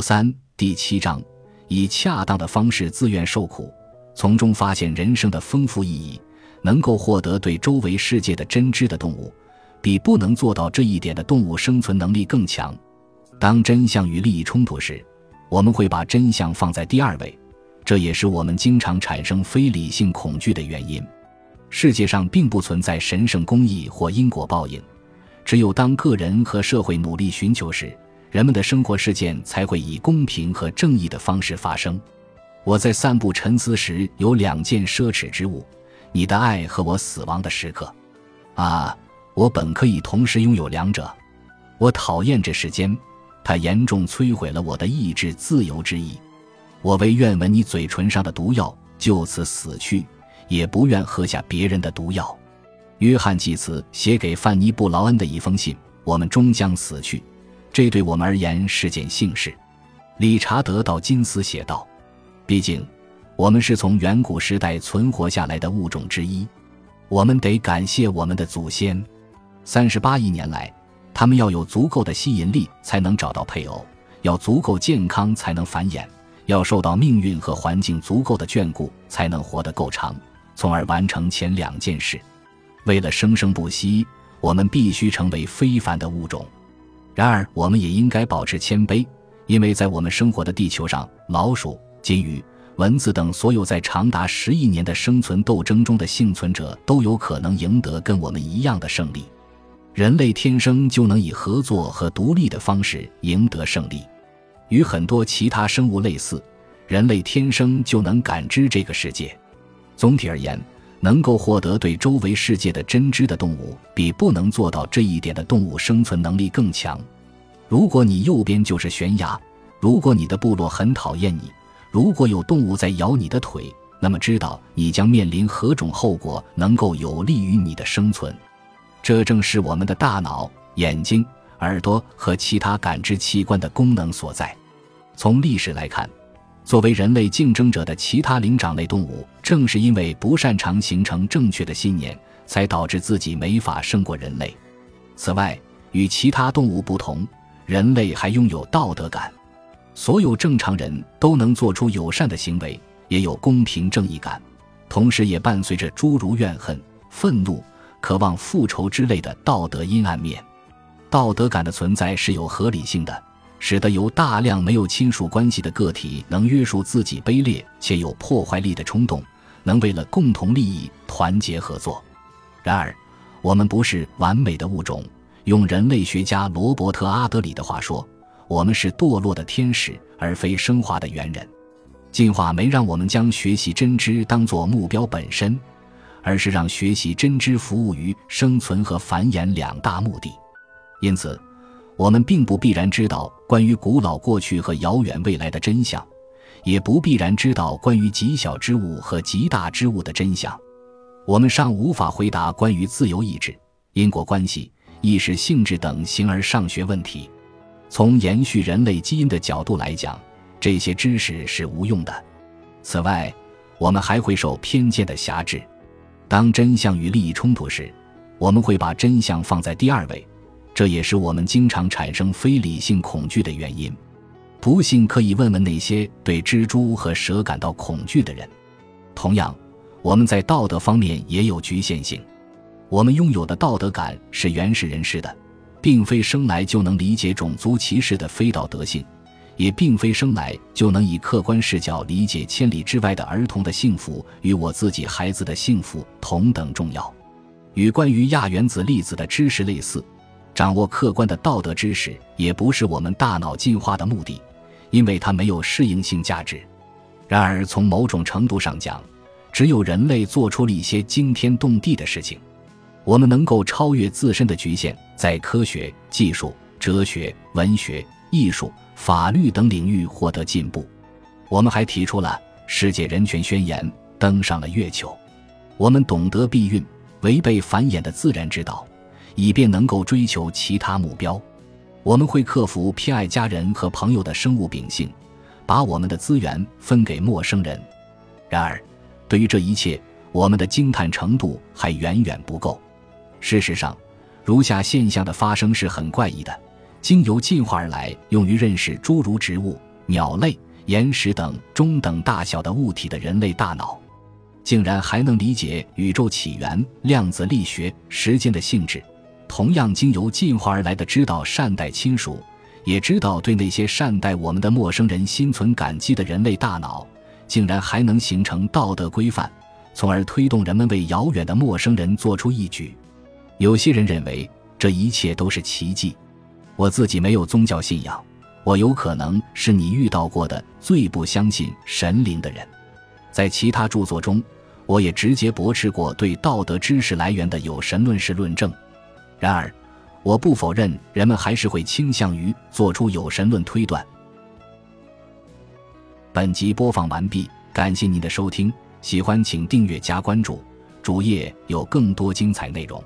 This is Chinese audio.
三第七章，以恰当的方式自愿受苦，从中发现人生的丰富意义，能够获得对周围世界的真知的动物，比不能做到这一点的动物生存能力更强。当真相与利益冲突时，我们会把真相放在第二位，这也是我们经常产生非理性恐惧的原因。世界上并不存在神圣公义或因果报应，只有当个人和社会努力寻求时。人们的生活事件才会以公平和正义的方式发生。我在散步沉思时，有两件奢侈之物：你的爱和我死亡的时刻。啊，我本可以同时拥有两者。我讨厌这世间，它严重摧毁了我的意志自由之意。我唯愿闻你嘴唇上的毒药就此死去，也不愿喝下别人的毒药。约翰·济慈写给范尼·布劳恩的一封信：我们终将死去。这对我们而言是件幸事，理查德·道金斯写道：“毕竟，我们是从远古时代存活下来的物种之一，我们得感谢我们的祖先。三十八亿年来，他们要有足够的吸引力才能找到配偶，要足够健康才能繁衍，要受到命运和环境足够的眷顾才能活得够长，从而完成前两件事。为了生生不息，我们必须成为非凡的物种。”然而，我们也应该保持谦卑，因为在我们生活的地球上，老鼠、金鱼、蚊子等所有在长达十亿年的生存斗争中的幸存者都有可能赢得跟我们一样的胜利。人类天生就能以合作和独立的方式赢得胜利。与很多其他生物类似，人类天生就能感知这个世界。总体而言，能够获得对周围世界的真知的动物，比不能做到这一点的动物生存能力更强。如果你右边就是悬崖，如果你的部落很讨厌你，如果有动物在咬你的腿，那么知道你将面临何种后果，能够有利于你的生存。这正是我们的大脑、眼睛、耳朵和其他感知器官的功能所在。从历史来看。作为人类竞争者的其他灵长类动物，正是因为不擅长形成正确的信念，才导致自己没法胜过人类。此外，与其他动物不同，人类还拥有道德感。所有正常人都能做出友善的行为，也有公平正义感，同时也伴随着诸如怨恨、愤怒、渴望复仇之类的道德阴暗面。道德感的存在是有合理性的。使得由大量没有亲属关系的个体能约束自己卑劣且有破坏力的冲动，能为了共同利益团结合作。然而，我们不是完美的物种。用人类学家罗伯特·阿德里的话说，我们是堕落的天使，而非升华的猿人。进化没让我们将学习真知当作目标本身，而是让学习真知服务于生存和繁衍两大目的。因此。我们并不必然知道关于古老过去和遥远未来的真相，也不必然知道关于极小之物和极大之物的真相。我们尚无法回答关于自由意志、因果关系、意识性质等形而上学问题。从延续人类基因的角度来讲，这些知识是无用的。此外，我们还会受偏见的辖制。当真相与利益冲突时，我们会把真相放在第二位。这也是我们经常产生非理性恐惧的原因。不信可以问问那些对蜘蛛和蛇感到恐惧的人。同样，我们在道德方面也有局限性。我们拥有的道德感是原始人士的，并非生来就能理解种族歧视的非道德性，也并非生来就能以客观视角理解千里之外的儿童的幸福与我自己孩子的幸福同等重要。与关于亚原子粒子的知识类似。掌握客观的道德知识也不是我们大脑进化的目的，因为它没有适应性价值。然而，从某种程度上讲，只有人类做出了一些惊天动地的事情。我们能够超越自身的局限，在科学技术、哲学、文学、艺术、法律等领域获得进步。我们还提出了世界人权宣言，登上了月球。我们懂得避孕，违背繁衍的自然之道。以便能够追求其他目标，我们会克服偏爱家人和朋友的生物秉性，把我们的资源分给陌生人。然而，对于这一切，我们的惊叹程度还远远不够。事实上，如下现象的发生是很怪异的：经由进化而来，用于认识诸如植物、鸟类、岩石等中等大小的物体的人类大脑，竟然还能理解宇宙起源、量子力学、时间的性质。同样经由进化而来的，知道善待亲属，也知道对那些善待我们的陌生人心存感激的人类大脑，竟然还能形成道德规范，从而推动人们为遥远的陌生人做出义举。有些人认为这一切都是奇迹。我自己没有宗教信仰，我有可能是你遇到过的最不相信神灵的人。在其他著作中，我也直接驳斥过对道德知识来源的有神论式论证。然而，我不否认人们还是会倾向于做出有神论推断。本集播放完毕，感谢您的收听，喜欢请订阅加关注，主页有更多精彩内容。